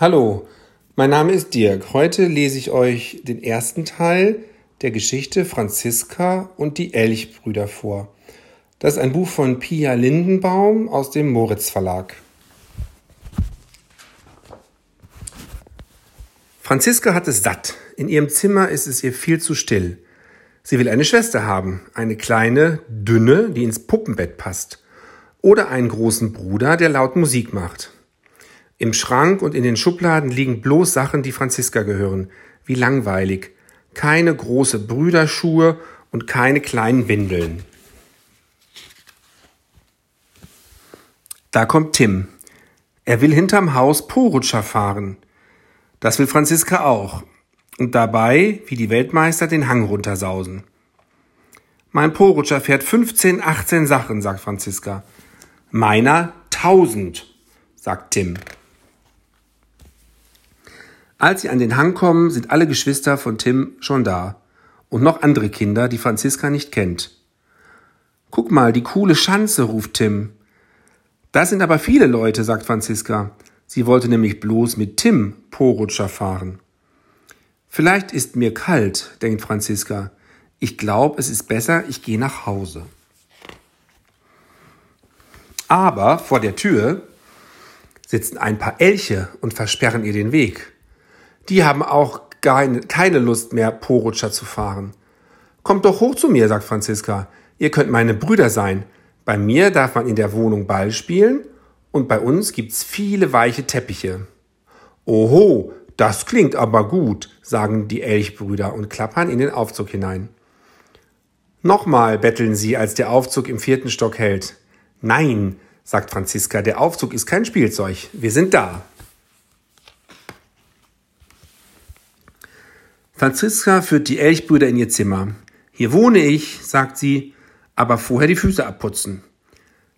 Hallo, mein Name ist Dirk. Heute lese ich euch den ersten Teil der Geschichte Franziska und die Elchbrüder vor. Das ist ein Buch von Pia Lindenbaum aus dem Moritz Verlag. Franziska hat es satt. In ihrem Zimmer ist es ihr viel zu still. Sie will eine Schwester haben, eine kleine, dünne, die ins Puppenbett passt. Oder einen großen Bruder, der laut Musik macht. Im Schrank und in den Schubladen liegen bloß Sachen, die Franziska gehören. Wie langweilig. Keine große Brüderschuhe und keine kleinen Windeln. Da kommt Tim. Er will hinterm Haus Porutscher fahren. Das will Franziska auch. Und dabei, wie die Weltmeister, den Hang runtersausen. Mein Porutscher fährt 15, 18 Sachen, sagt Franziska. Meiner 1000, sagt Tim. Als sie an den Hang kommen, sind alle Geschwister von Tim schon da. Und noch andere Kinder, die Franziska nicht kennt. Guck mal, die coole Schanze, ruft Tim. Das sind aber viele Leute, sagt Franziska. Sie wollte nämlich bloß mit Tim Porutscher fahren. Vielleicht ist mir kalt, denkt Franziska. Ich glaube, es ist besser, ich gehe nach Hause. Aber vor der Tür sitzen ein paar Elche und versperren ihr den Weg die haben auch keine Lust mehr, Porutscher zu fahren. Kommt doch hoch zu mir, sagt Franziska. Ihr könnt meine Brüder sein. Bei mir darf man in der Wohnung Ball spielen und bei uns gibt's viele weiche Teppiche. Oho, das klingt aber gut, sagen die Elchbrüder und klappern in den Aufzug hinein. Nochmal betteln sie, als der Aufzug im vierten Stock hält. Nein, sagt Franziska, der Aufzug ist kein Spielzeug. Wir sind da. Franziska führt die Elchbrüder in ihr Zimmer. Hier wohne ich, sagt sie, aber vorher die Füße abputzen.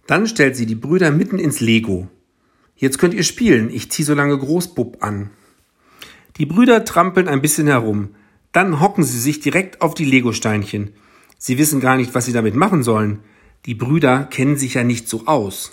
Dann stellt sie die Brüder mitten ins Lego. Jetzt könnt ihr spielen, ich zieh so lange Großbub an. Die Brüder trampeln ein bisschen herum. Dann hocken sie sich direkt auf die Lego-Steinchen. Sie wissen gar nicht, was sie damit machen sollen. Die Brüder kennen sich ja nicht so aus.